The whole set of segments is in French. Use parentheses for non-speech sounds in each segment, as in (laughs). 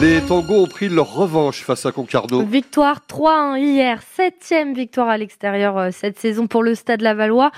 Les tangos ont pris leur revanche face à Concarneau. Victoire 3-1 hier, septième victoire à l'extérieur euh, cette saison pour le Stade Lavallois.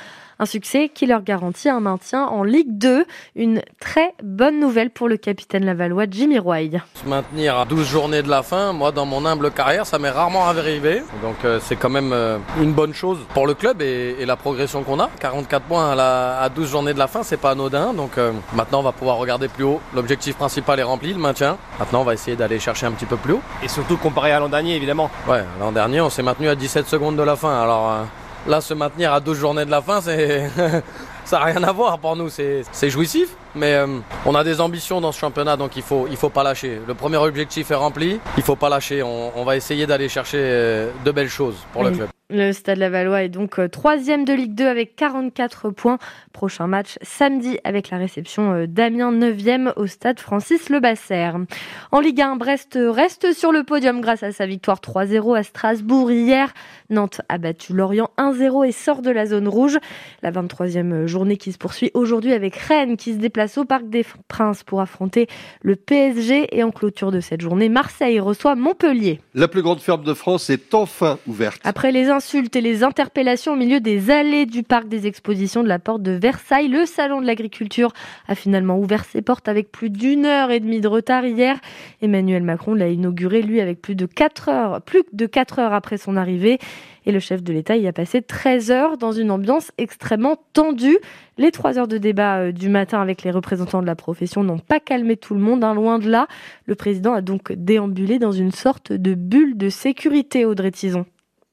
Un succès qui leur garantit un maintien en Ligue 2. Une très bonne nouvelle pour le capitaine lavallois Jimmy Roy. Se maintenir à 12 journées de la fin, moi dans mon humble carrière, ça m'est rarement arrivé. Donc euh, c'est quand même euh, une bonne chose pour le club et, et la progression qu'on a. 44 points à, la, à 12 journées de la fin, c'est pas anodin. Donc euh, maintenant on va pouvoir regarder plus haut. L'objectif principal est rempli, le maintien. Maintenant on va essayer d'aller chercher un petit peu plus haut. Et surtout comparé à l'an dernier évidemment. Ouais, l'an dernier on s'est maintenu à 17 secondes de la fin. Alors euh, là se maintenir à 12 journées de la fin, c'est (laughs) ça n'a rien à voir pour nous, c'est jouissif, mais euh, on a des ambitions dans ce championnat, donc il faut, il faut pas lâcher. Le premier objectif est rempli, il faut pas lâcher. On, on va essayer d'aller chercher euh, de belles choses pour Oui. le club. Le Stade Lavallois est donc euh, troisième de Ligue 2 avec 44 points. Prochain match samedi avec la réception euh, d'Amiens 9e au Stade Francis Lebasser. En Ligue 1, Brest reste sur le podium grâce à sa victoire 3-0 à Strasbourg hier. Nantes a battu Lorient 1-0 et sort de la zone rouge. La 23e journée qui se poursuit aujourd'hui avec Rennes qui se déplace au Parc des Princes pour affronter le PSG et en clôture de cette journée, Marseille reçoit Montpellier. La plus grande ferme de France est enfin ouverte. Après les insultes et les interpellations au milieu des allées du parc des expositions de la porte de Versailles, le salon de l'agriculture a finalement ouvert ses portes avec plus d'une heure et demie de retard hier. Emmanuel Macron l'a inauguré lui avec plus de 4 heures, plus de 4 heures après son arrivée. Et le chef de l'État y a passé 13 heures dans une ambiance extrêmement tendue. Les 3 heures de débat euh, du matin avec les représentants de la profession n'ont pas calmé tout le monde, hein, loin de là. Le président a donc déambulé dans une sorte de bulle de sécurité, Audrey Tison.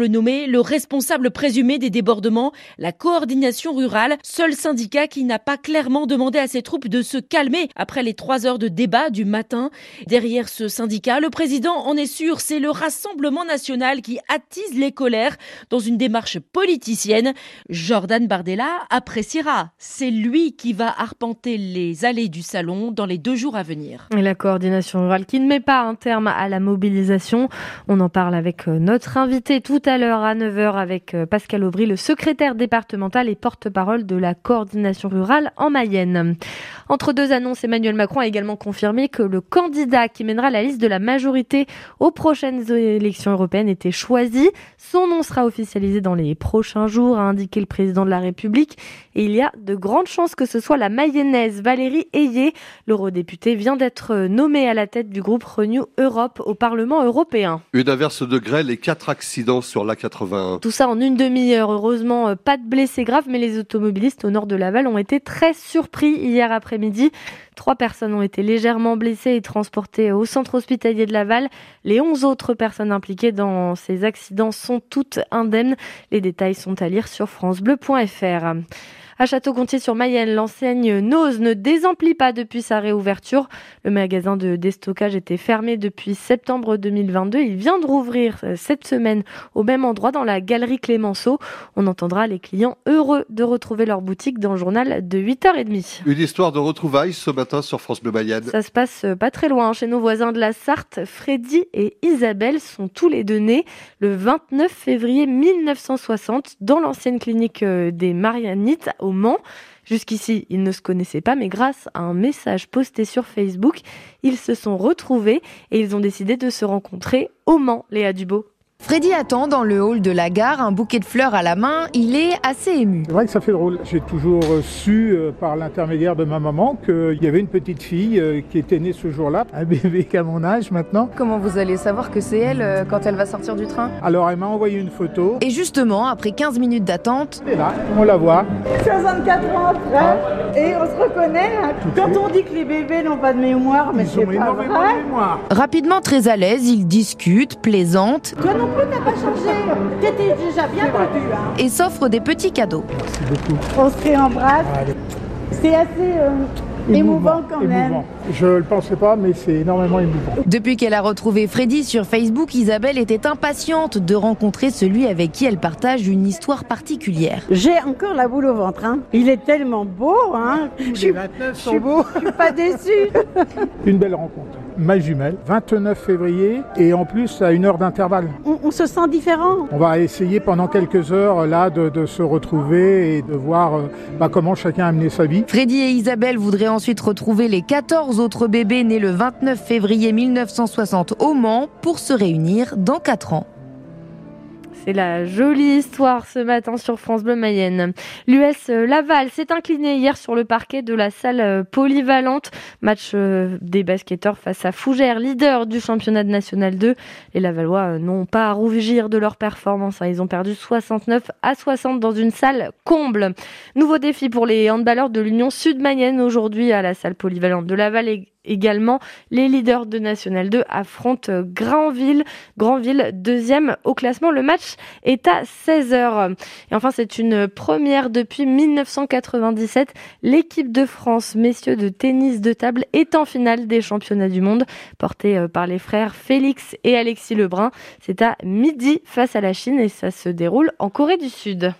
le nommer le responsable présumé des débordements, la coordination rurale, seul syndicat qui n'a pas clairement demandé à ses troupes de se calmer après les trois heures de débat du matin. Derrière ce syndicat, le président en est sûr, c'est le Rassemblement national qui attise les colères dans une démarche politicienne. Jordan Bardella appréciera. C'est lui qui va arpenter les allées du salon dans les deux jours à venir. Et la coordination rurale qui ne met pas un terme à la mobilisation. On en parle avec euh, notre invité tout à l'heure à 9h avec euh, Pascal Aubry, le secrétaire départemental et porte-parole de la coordination rurale en Mayenne. Entre deux annonces, Emmanuel Macron a également confirmé que le candidat qui mènera la liste de la majorité aux prochaines élections européennes était choisi. Son nom sera officialisé dans les prochains jours, a indiqué le président de la République. Et il y a de grandes chances que ce soit la mayonnaise Valérie Ayé. L'eurodéputée vient d'être nommée à la tête du groupe Renew Europe au Parlement européen. Une averse de grêle et quatre accidents sur l'A81. Tout ça en une demi-heure. Heureusement, euh, pas de blessés graves, mais les automobilistes au nord de Laval ont été très surpris hier après-midi. Trois personnes ont été légèrement blessées et transportées au centre hospitalier de Laval. Les 11 autres personnes impliquées dans ces accidents sont toutes indemnes. Les détails sont à lire sur francebleu.fr. À Château-Gontier-sur-Mayenne, l'enseigne Nose ne désemplit pas depuis sa réouverture. Le magasin de déstockage était fermé depuis septembre 2022. Il vient de rouvrir euh, cette semaine au même endroit dans la galerie Clémenceau. On entendra les clients heureux de retrouver leur boutique dans le journal de 8h30. Une histoire de retrouvailles ce matin sur France Bleu Mayenne. Ça se passe euh, pas très loin chez nos voisins de la Sarthe. Freddy et Isabelle sont tous les deux nés le 29 février 1960 dans l'ancienne clinique euh, des Marianites au Jusqu'ici, ils ne se connaissaient pas, mais grâce à un message posté sur Facebook, ils se sont retrouvés et ils ont décidé de se rencontrer au Mans, Léa Dubo. Freddy attend dans le hall de la gare, un bouquet de fleurs à la main. Il est assez ému. C'est vrai que ça fait drôle. J'ai toujours euh, su, euh, par l'intermédiaire de ma maman, qu'il y avait une petite fille euh, qui était née ce jour-là, un bébé qu'à mon âge maintenant. Comment vous allez savoir que c'est elle euh, quand elle va sortir du train? Alors elle m'a envoyé une photo. Et justement, après 15 minutes d'attente, Et là, on la voit. 64 ans après, et on se reconnaît. hein. Quand on dit que les bébés n'ont pas de mémoire, mais Ils c'est ont pas énormément vrai. de mémoire. rapidement très à l'aise, ils discutent, plaisantent Toi non plus, t'as pas changé. T'étais déjà bien tendu. Hein. et s'offrent des petits cadeaux. Merci beaucoup. On se réembrasse. C'est assez euh, Émouvant quand même. Je ne le pensais pas, mais c'est énormément émouvant. Depuis qu'elle a retrouvé Freddy sur Facebook, Isabelle était impatiente de rencontrer celui avec qui elle partage une histoire particulière. J'ai encore la boule au ventre. Hein. Il est tellement beau. Hein. Les 29 sont beaux. Je suis pas déçue. (laughs) Une belle rencontre. Ma jumelle, 29 février, et en plus à une heure d'intervalle. On, on se sent différent. On va essayer pendant quelques heures là de, de se retrouver et de voir euh, bah, comment chacun a mené sa vie. Freddy et Isabelle voudraient ensuite retrouver les 14 autres bébés nés le 29 février 1960 au Mans pour se réunir dans 4 ans. C'est la jolie histoire ce matin sur France Bleu Mayenne. L'US Laval s'est incliné hier sur le parquet de la salle polyvalente. Match euh, des basketteurs face à Fougères, leader du championnat de national 2. Les Lavallois n'ont pas à rougir de leur performance. Hein. Ils ont perdu 69 à 60 dans une salle comble. Nouveau défi pour les handballeurs de l'Union Sud-Mayenne aujourd'hui à la salle polyvalente de Laval également. Les leaders de National 2 affrontent Granville. Granville, deuxième au classement. Le match est à 16h. Et enfin, c'est une première depuis 1997. L'équipe de France, messieurs de tennis de table, est en finale des championnats du monde, portée par les frères Félix et Alexis Lebrun. C'est à midi face à la Chine et ça se déroule en Corée du Sud.